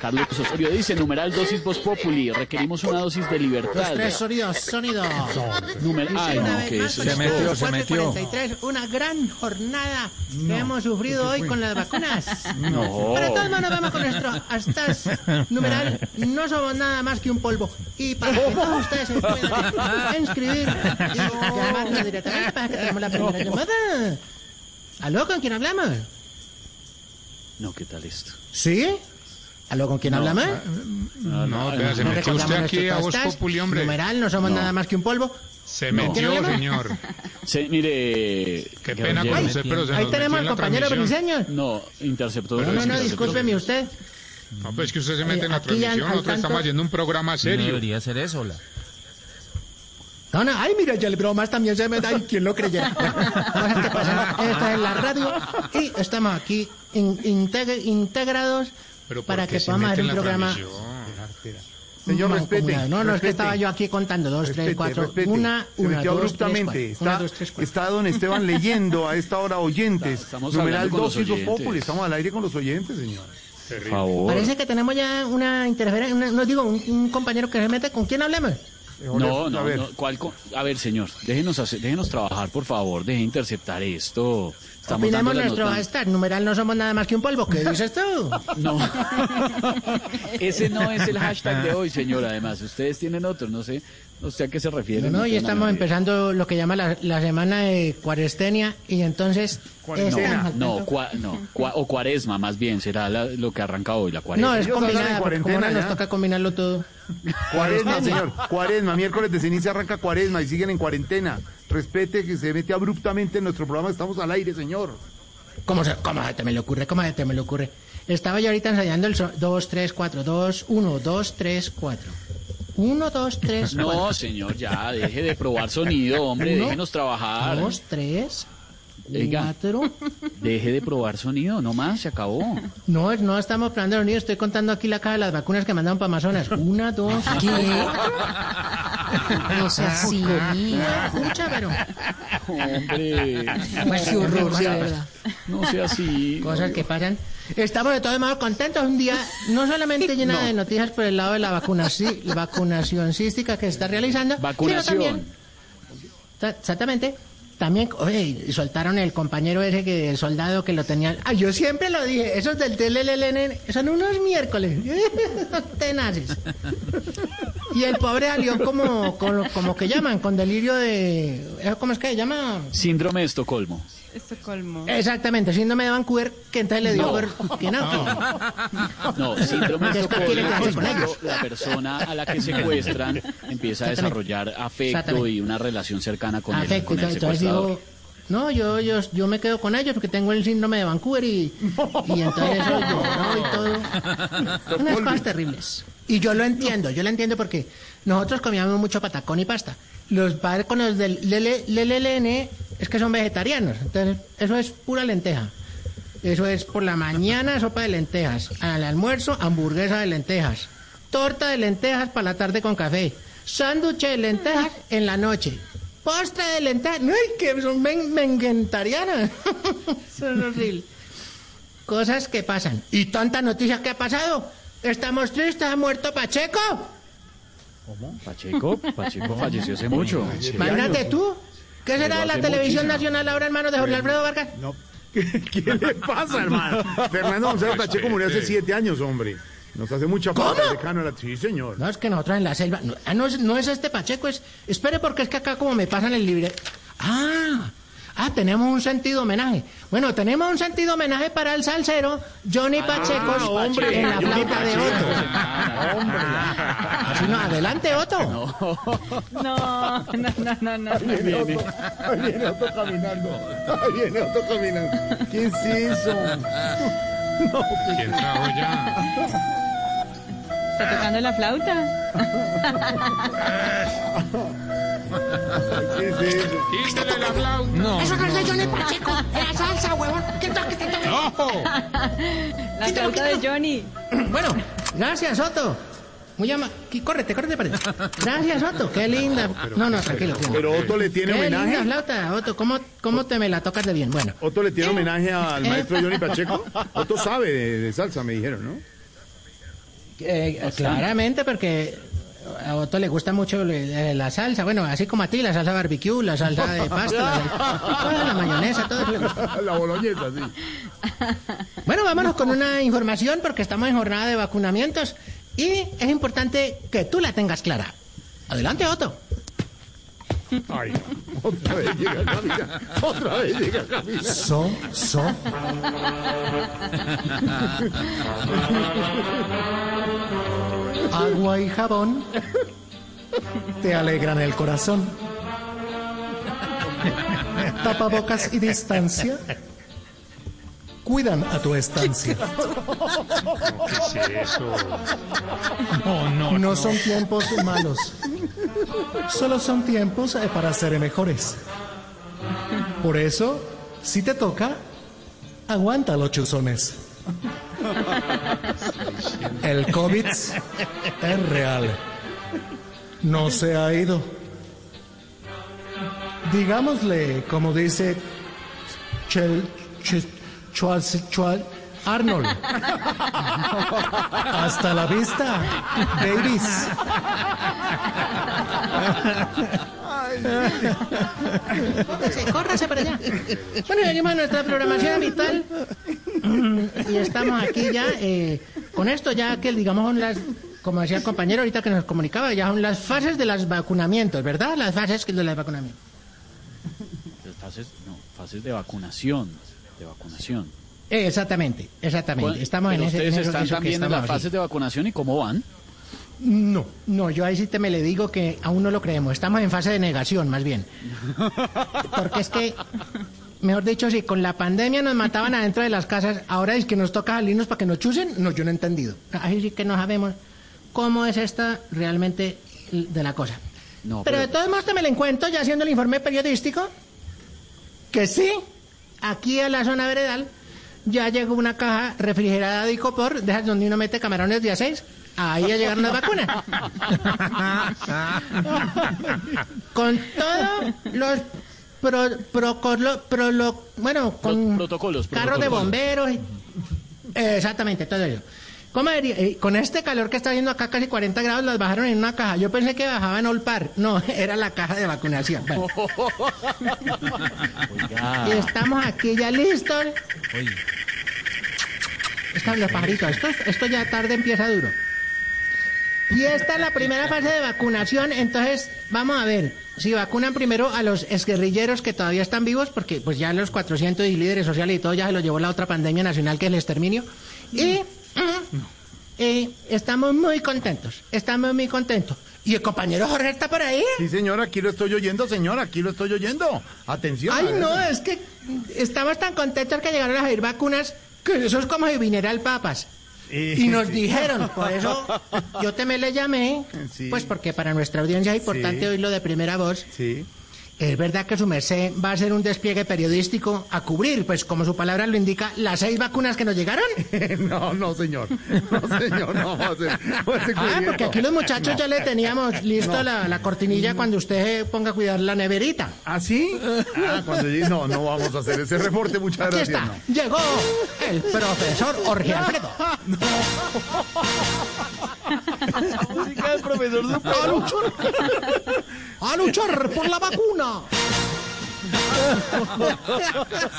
Carlos Osorio dice, numeral dosis Voz Populi, requerimos una dosis de libertad. Tres sonidos, sonidos. Numer- Ay, Una no, que es las todo. 4:43, Una gran jornada que hemos sufrido hoy con las vacunas. No. Para todos nos vamos con nuestro hasta numeral. No somos nada más que un polvo. Y para que todos ustedes se puedan inscribir y llamarnos directamente para que tenemos la primera llamada. ¿Aló? ¿Con quién hablamos? No, ¿qué tal esto? ¿Sí? ¿Aló? ¿Con quién hablamos? No, No, vea, se No metió usted aquí a Voz. Populi, hombre. Numeral, no somos No. nada más que un polvo. Se No. metió, ¿Quién habla? señor. Sí, mire... Qué pena con usted, pero se Ahí nos tenemos al la compañero. Briseño. No, interceptó. No, no, no, discúlpeme usted. No, pues es que usted se mete en la Eh, ya transmisión. Nosotros tanto- estamos haciendo un programa No serio. debería ser eso, la. No, no, ay, mira, ya el bromas también se me da. Ay, ¿quién lo creyera? Bueno, pasan. Esta es la radio y estamos aquí in- integ- integrados Pero ¿por para que se podamos hacer un programa. Señor, respete. No, no, es que respete, estaba yo aquí contando. Dos, tres, respete, cuatro. respete. Una, Se una, metió dos, abruptamente. tres, cuatro. está, Una, dos, tres, está don Esteban leyendo a esta hora oyentes. Estamos Numeral hablando con los 2 y 2 oyentes. Populi. Estamos al aire con los oyentes, señor. Por favor. Parece que tenemos ya una interferencia. una- no digo, un, un compañero que se mete. ¿Con quién hablemos? No, a no, ver. no. ¿cuál co- a ver, señor, déjenos, hacer- déjenos trabajar, por favor. Deje interceptar esto. Estamos Opinemos dando las nuestro hashtag. Numeral no somos nada más que un polvo. ¿Qué dices tú? No. Ese no es el hashtag de hoy, señor. Además, ustedes tienen otro. No sé, no sé a qué se refieren. No, y estamos empezando lo que llama la, la semana de cuarestenia y entonces Cuarentena. al No, cua- no cua- o cuaresma, más bien, será la- lo que arranca hoy, la cuaresma. No, es combinada, porque como ahora nos toca combinarlo todo. Cuaresma, señor. Cuaresma. Miércoles de ceniza arranca cuaresma y siguen en cuarentena. Respete que se mete abruptamente en nuestro programa. Estamos al aire, señor. ¿Cómo se, cómo se te me le ocurre? ¿Cómo se te me le ocurre? Estaba yo ahorita ensayando el 2, 3, 4, 2, 1, 2, 3, 4. 1, 2, 3, 4. No, señor, ya, deje de probar sonido, hombre, Uno, déjenos trabajar. 2, 3, Oiga. 4. Deje de probar sonido, no más, se acabó. No, no estamos probando los niños. Estoy contando aquí la caja de las vacunas que mandaron para Amazonas. Una, dos, ¿qué? No sea así. Escucha, pero. Hombre, Pues qué horror, de verdad. no sea así. Cosas que pasan. Estamos de todos modos contentos. Un día no solamente llena de noticias por el lado de la vacunación, la vacunación cística que se está realizando, sino Vacunación. también, exactamente, también, oye, y soltaron el compañero ese que, el soldado que lo tenía. Ah, yo siempre lo dije, esos del TLLN son unos miércoles, tenaces. Y el pobre salió como, como, como que llaman, con delirio de, ¿cómo es que se llama? Síndrome de Estocolmo. Estocolmo. Exactamente, síndrome de Vancouver, que entonces le dio por, que no, que- No, síndrome de ¿Qué Estocolmo con la persona a la que secuestran empieza a desarrollar afecto y una relación cercana con el, afecto. con el secuestrador. digo, no, yo, yo, yo me quedo con ellos porque tengo el síndrome de Vancouver y, y entonces eso lloró y todo. Unas cosas terribles. Y yo lo entiendo, yo lo entiendo porque nosotros comíamos mucho patacón y pasta. Los padres con los del LLN es que son vegetarianos, entonces eso es pura lenteja. Eso es por la mañana sopa de lentejas, al almuerzo hamburguesa de lentejas, torta de lentejas para la tarde con café, sándwich de lentejas en la noche, postre de lentejas, ¡ay, que son men menguentarianas! son horribles. Cosas que pasan. Y tanta noticia que ha pasado. Estamos tristes, ha muerto Pacheco. Pacheco, Pacheco falleció hace mucho. Imagínate tú. ¿Qué será de la televisión muchísimo. nacional ahora, hermano de Jorge Alfredo Vargas? No. ¿Qué, qué le pasa, hermano? Fernando González Pacheco murió hace siete años, hombre. Nos hace mucha falta decano de la... Sí, señor. No, es que nosotros en la selva. No, ah, no, es, no es este Pacheco, es. Espere, porque es que acá como me pasan el libre. Ah, ah, tenemos un sentido homenaje. Bueno, tenemos un sentido homenaje para el salsero Johnny Pacheco hombre, en la flauta de. Otto. Así no, adelante, Otto. No, no, no, no, no. Ahí viene Otto, ahí viene Otto caminando. Ahí viene Otto caminando. ¿Qué es eso? No, ¿Quién trajo ya? ¿Está tocando la flauta? ¿qué es eso? Quítale la flauta. No, Eso no es de Johnny Pacheco, era salsa, huevón. ¿Qué tal, qué tal? ¡No! La flauta de Johnny. Bueno, gracias, Otto. Muy ama... Córrete, córrete, para allá. Gracias, Otto. Qué linda. No, no, tranquilo. Pero Otto le tiene Qué linda homenaje. flauta, Otto. ¿Cómo, ¿Cómo te me la tocas de bien? Bueno. Otto le tiene homenaje al Eh. maestro Johnny Pacheco. Otto sabe de, de salsa, me dijeron, ¿no? Eh, claramente, porque a Otto le gusta mucho le- eh, la salsa. Bueno, así como a ti, la salsa barbecue, la salsa de pasta, la, toda la mayonesa, todo eso le gusta. La boloñesa, sí. Bueno, vámonos con una información porque estamos en jornada de vacunamientos y es importante que tú la tengas clara. Adelante, Otto. Ay, otra vez llega Camila. Otra vez llega Camila. So, so. Agua y jabón te alegran el corazón. Tapabocas y distancia cuidan a tu estancia. ¿Qué es eso? No, no, No son tiempos malos, solo son tiempos eh, para ser mejores. Por eso, si te toca, aguanta los chuzones. El COVID es real. No se ha ido. Digámosle, como dice Chel, Ch- Schwarz- Schwar- Arnold. Hasta la vista, babies. Córrase, córrase para allá. Bueno, seguimos nuestra programación habitual. Y estamos aquí ya, eh, con esto ya que digamos son las, como decía el compañero ahorita que nos comunicaba, ya son las fases de los vacunamientos, ¿verdad? Las fases de los vacunamientos. Las Fases, no, fases de vacunación. De vacunación. Eh, exactamente, exactamente. Estamos en ese ustedes en eso- están también en las fases de vacunación y cómo van. No, no, yo ahí sí te me le digo que aún no lo creemos. Estamos en fase de negación, más bien. Porque es que, mejor dicho, si con la pandemia nos mataban adentro de las casas, ahora es que nos toca salirnos para que nos chusen. No, yo no he entendido. Ahí sí que no sabemos cómo es esta realmente de la cosa. No, pero, pero- de todos modos te me lo encuentro ya haciendo el informe periodístico que sí, aquí a la zona veredal ya llegó una caja refrigerada de Icopor, de esas donde uno mete camarones de a seis. Ahí ya llegaron las vacunas. con todos los pro, procolo- prolo- bueno, con protocolos, carros de bomberos. y- Eh, exactamente, todo ello. ¿Cómo diría? Eh, con este calor que está haciendo acá, casi 40 grados, las bajaron en una caja. Yo pensé que bajaban Olpar. No, era la caja de vacunación. Bueno, y estamos aquí ya listos. Están los pajaritos. Esto, esto ya tarde empieza duro. Y esta es la primera fase de vacunación. Entonces, vamos a ver si vacunan primero a los exguerrilleros que todavía están vivos, porque pues ya los 400 y líderes sociales y todo ya se lo llevó la otra pandemia nacional que es el exterminio. Y mm, eh, estamos muy contentos. Estamos muy contentos. ¿Y el compañero Jorge está por ahí? Sí, señor, aquí lo estoy oyendo, señor, aquí lo estoy oyendo. Atención. Ay, no, es que estamos tan contentos que llegaron a salir vacunas que eso es como si viniera el Papas. Y- Y nos dijeron, por eso yo te me le llamé, Sí. pues porque para nuestra audiencia es importante Sí. oírlo de primera voz. Sí. Es verdad que su merced va a hacer un despliegue periodístico a cubrir, pues como su palabra lo indica, las seis vacunas que nos llegaron. No, no, señor. No, señor, no vamos a hacer Ah, porque aquí los muchachos ya le teníamos listo la, la cortinilla cuando usted ponga a cuidar la neverita. ¿Ah, sí? Ah, cuando llegue- No, no vamos a hacer ese reporte, muchas Aquí gracias. está, no. llegó el profesor Jorge Alfredo. música del profesor ¡A por la vacuna!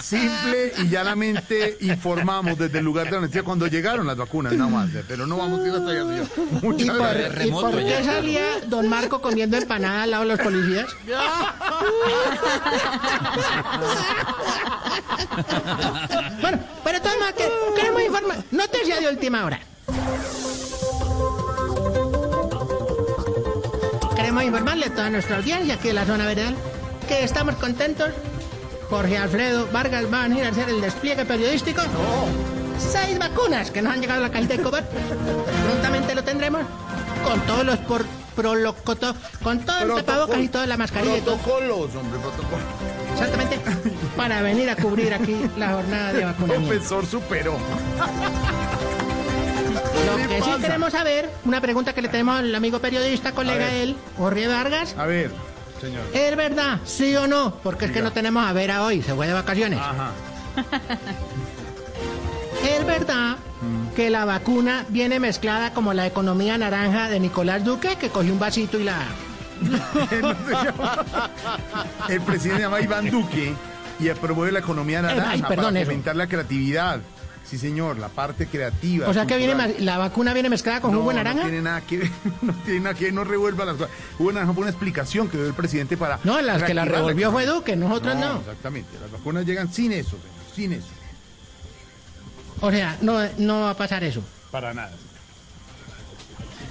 Simple y llanamente informamos desde el lugar de la noticia cuando llegaron las vacunas, nada más. Pero no vamos a ir hasta allá, señor. ¿Y Muchas por, gracias. ¿y por qué salía don Marco comiendo empanada al lado de los policías? bueno, pero todo más que queremos informar. Noticia de última hora. Queremos informarle a toda nuestra audiencia aquí en la zona veredal que estamos contentos. Jorge Alfredo Vargas va a venir a hacer el despliegue periodístico. Seis vacunas que nos han llegado a la cajita de cobar. Prontamente lo tendremos con todos los por prolocoto, con todo el tapabocas y toda la mascarilla. Protocolos, hombre, protocolos. Exactamente. Para venir a cubrir aquí la jornada de vacunamiento. Profesor superó. Lo ¿Qué que sí queremos saber, una pregunta que le tenemos al amigo periodista, colega ver. él, Jorge Vargas. A ver, señor. ¿Es verdad? ¿Sí o no? Porque es que no tenemos a Vera hoy, se fue de vacaciones. Ajá. ¿Es verdad que la vacuna viene mezclada como la economía naranja de Nicolás Duque, que cogió un vasito y la... El presidente se llama Iván Duque y promueve la economía naranja ay, perdón, para eso. fomentar la creatividad. Sí, señor, la parte creativa. O sea que viene cultural. la vacuna viene mezclada con no, jugo de naranja. No tiene nada que ver, no tiene nada que ver, no revuelva las cosas. Fue una explicación que dio el presidente para. No, las que la revolvió fue. Duque, nosotros no. Exactamente, las vacunas llegan sin eso, señor, sin eso. O sea, no, no va a pasar eso. Para nada.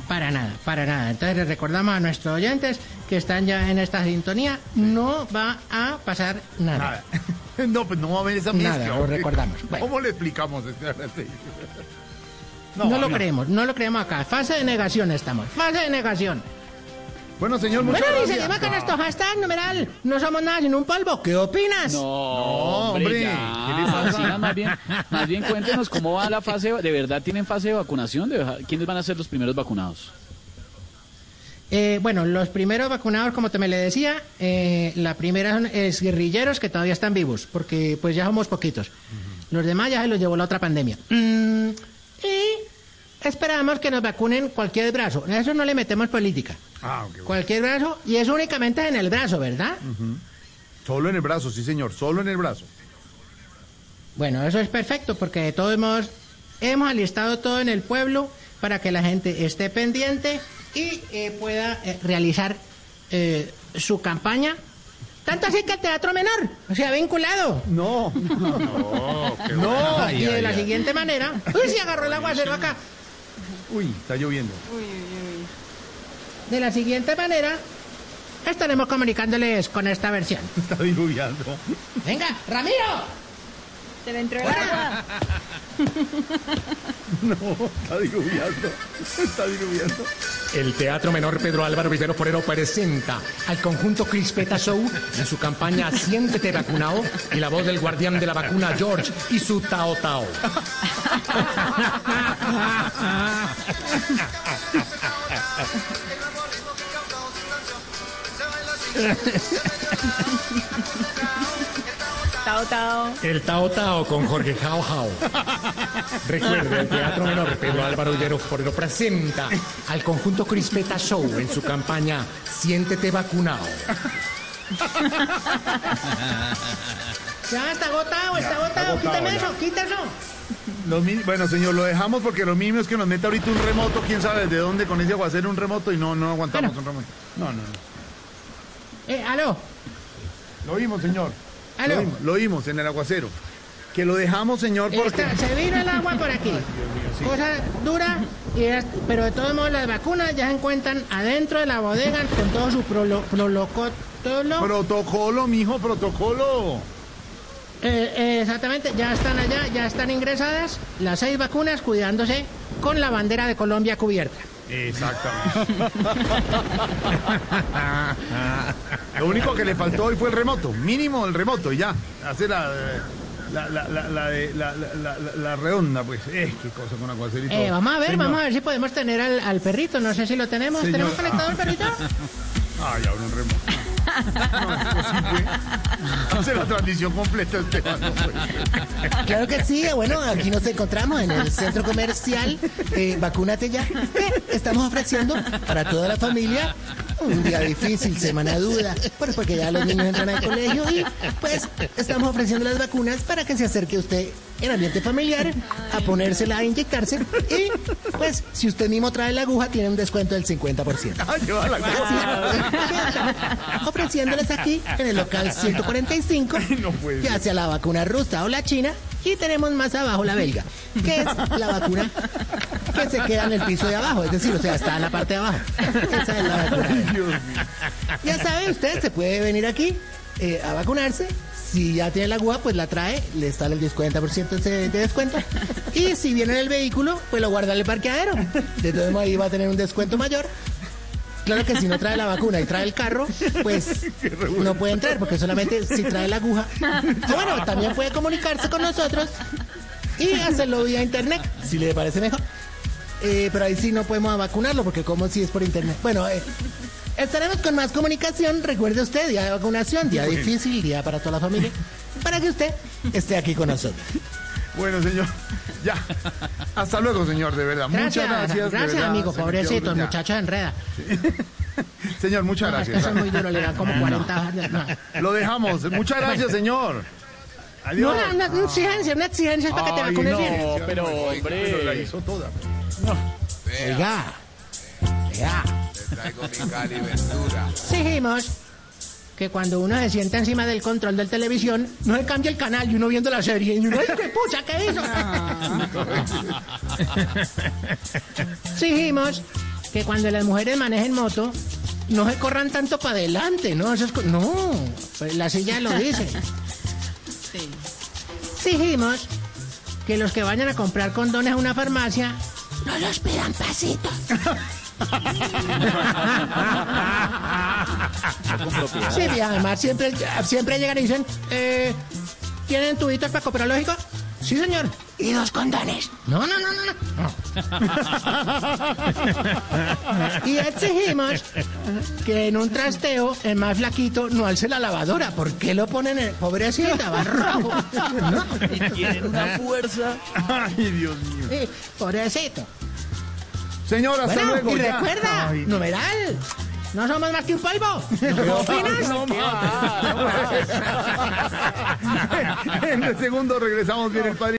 Para nada, para nada. Entonces les recordamos a nuestros oyentes que están ya en esta sintonía, no va a pasar nada. Nada. No, pues no va a haber esa Nada, mezcla. lo hombre. recordamos. Bueno. ¿Cómo le explicamos? este? No, lo creemos, no lo creemos acá. Fase de negación estamos. Fase de negación. Bueno, señor, muchas Bueno, y gracias. seguimos con nuestro hashtag numeral. No somos nada sin un polvo. ¿Qué opinas? No, hombre, más bien, más bien cuéntenos cómo va la fase, de verdad tienen fase de vacunación, ¿De verdad? ¿quiénes van a ser los primeros vacunados? Eh, bueno, los primeros vacunados, como te me le decía, eh, la primera son es guerrilleros que todavía están vivos, porque pues ya somos poquitos. Los demás ya se los llevó la otra pandemia. Mm, y esperamos que nos vacunen cualquier brazo. A eso no le metemos política. Ah, ok, bueno. Cualquier brazo, y es únicamente en el brazo, ¿verdad? Solo en el brazo, sí, señor, solo en el brazo. Bueno, eso es perfecto, porque de todos modos hemos alistado todo en el pueblo para que la gente esté pendiente y eh, pueda eh, realizar eh, su campaña. Tanto así que el teatro menor se ha vinculado. No, No, qué bueno. y de la siguiente manera. Uy, se agarró el aguacero acá. Uy, está lloviendo. De la siguiente manera, estaremos comunicándoles con esta versión. Está diluviando. Venga, Ramiro. Se le entró el agua. No, está diluviando. Está diluviando. El Teatro Menor Pedro Álvaro Vivero Forero presenta al conjunto Crispeta Show en su campaña Siéntete vacunado y la voz del guardián de la vacuna George y su Tao Tao. Tao, tao. El Tao Tao con Jorge Jao Jao. Recuerde, el Teatro Menor Pedro Álvaro Forero presenta al conjunto Crispeta Show en su campaña Siéntete vacunado. Ya está agotado, está agotado. Quítame eso, quítame eso. Los mi- bueno, señor, lo dejamos porque lo mínimo es que nos meta ahorita un remoto, quién sabe de dónde con ese aguacero un remoto y no, no aguantamos Bueno. un remoto. No, no, no. Eh, aló. Lo vimos, señor. Aló. Lo vimos, lo vimos en el aguacero. Que lo dejamos, señor, porque... Está- se vino el agua por aquí. Cosa dura, y es- pero de todos modos las vacunas ya se encuentran adentro de la bodega con todo su prolo, prolocotolo. Protocolo, mijo, protocolo. Eh, eh, exactamente, ya están allá, ya están ingresadas las seis vacunas cuidándose con la bandera de Colombia cubierta. Exactamente. Lo único que le faltó hoy fue el remoto, mínimo el remoto y ya. Hace la la, la, la, la, de- la, la, la- la- la redonda, pues. Eh, qué cosa con aguacerito. Eh, vamos a ver, Señor. vamos a ver si podemos tener al, al perrito, no sé si lo tenemos. Señor. ¿Tenemos conectado al perrito? Ay, ahora un remoto. No, esto sí fue. Hace la transmisión completa, Esteban. Claro que sí, bueno, aquí nos encontramos en el centro comercial eh, Vacúnate Ya. Estamos ofreciendo para toda la familia un día difícil, semana dura, pues porque ya los niños entran al colegio y pues estamos ofreciendo las vacunas para que se acerque usted en ambiente familiar a ponérsela, a inyectarse y pues si usted mismo trae la aguja tiene un descuento del 50%. Ah, lleva la cosa. ofreciéndoles aquí en el local 145, No puede ya sea la vacuna rusa o la china, y tenemos más abajo la belga, que es la vacuna que se queda en el piso de abajo, es decir, o sea, está en la parte de abajo. Esa es la vacuna. Ya sabe, usted se puede venir aquí eh, a vacunarse. Si ya tiene la aguja, pues la trae, le sale el 50% de de descuento. Y si viene en el vehículo, pues lo guarda en el parqueadero. De todos modos, ahí va a tener un descuento mayor. Claro que si no trae la vacuna y trae el carro, pues no puede entrar, porque solamente si trae la aguja. O bueno, también puede comunicarse con nosotros y hacerlo vía internet, si le parece mejor. Eh, pero ahí sí no podemos vacunarlo, porque como si es por internet. Bueno, eh, estaremos con más comunicación. Recuerde usted, día de vacunación, día difícil, día para toda la familia, para que usted esté aquí con nosotros. Bueno, señor, ya. Hasta luego, señor, de verdad. Gracias, muchas gracias. gracias, verdad, amigo, pobrecito, el muchacho enreda. Señor, muchas No, gracias. eso es muy duro, le da como 40 años. No, Lo dejamos. Muchas gracias, señor. no Adiós. una, una exigencia, una exigencia para que te vacunes no, bien. pero, hombre. Pero la hizo toda. Oiga, oiga. Traigo mi Cali Ventura. Que cuando uno se sienta encima del control del televisión, no se cambie el canal y uno viendo la serie. Y uno, ¡ay, qué pucha, qué hizo! Exigimos que cuando las mujeres manejen moto, no se corran tanto para adelante, ¿no? Eso es no, pues la silla lo dice. Exigimos que los que vayan a comprar condones a una farmacia no los pidan pasitos. Sí, y además siempre, siempre llegan y dicen, eh, ¿tienen tubitos para comprar lógico? Sí, señor. ¿Y dos condones? No, no, no, no, no. y exigimos que en un trasteo el más flaquito no alce la lavadora. ¿Por qué lo ponen en pobrecita? Va rojo. No, Y tienen una fuerza. Ay, Dios mío. sí, pobrecito. Señor, hasta Bueno, luego. y ya. recuerda, Ay, numeral. No somos más que un polvo. ¿No opinas? no en el segundo regresamos bien el padre.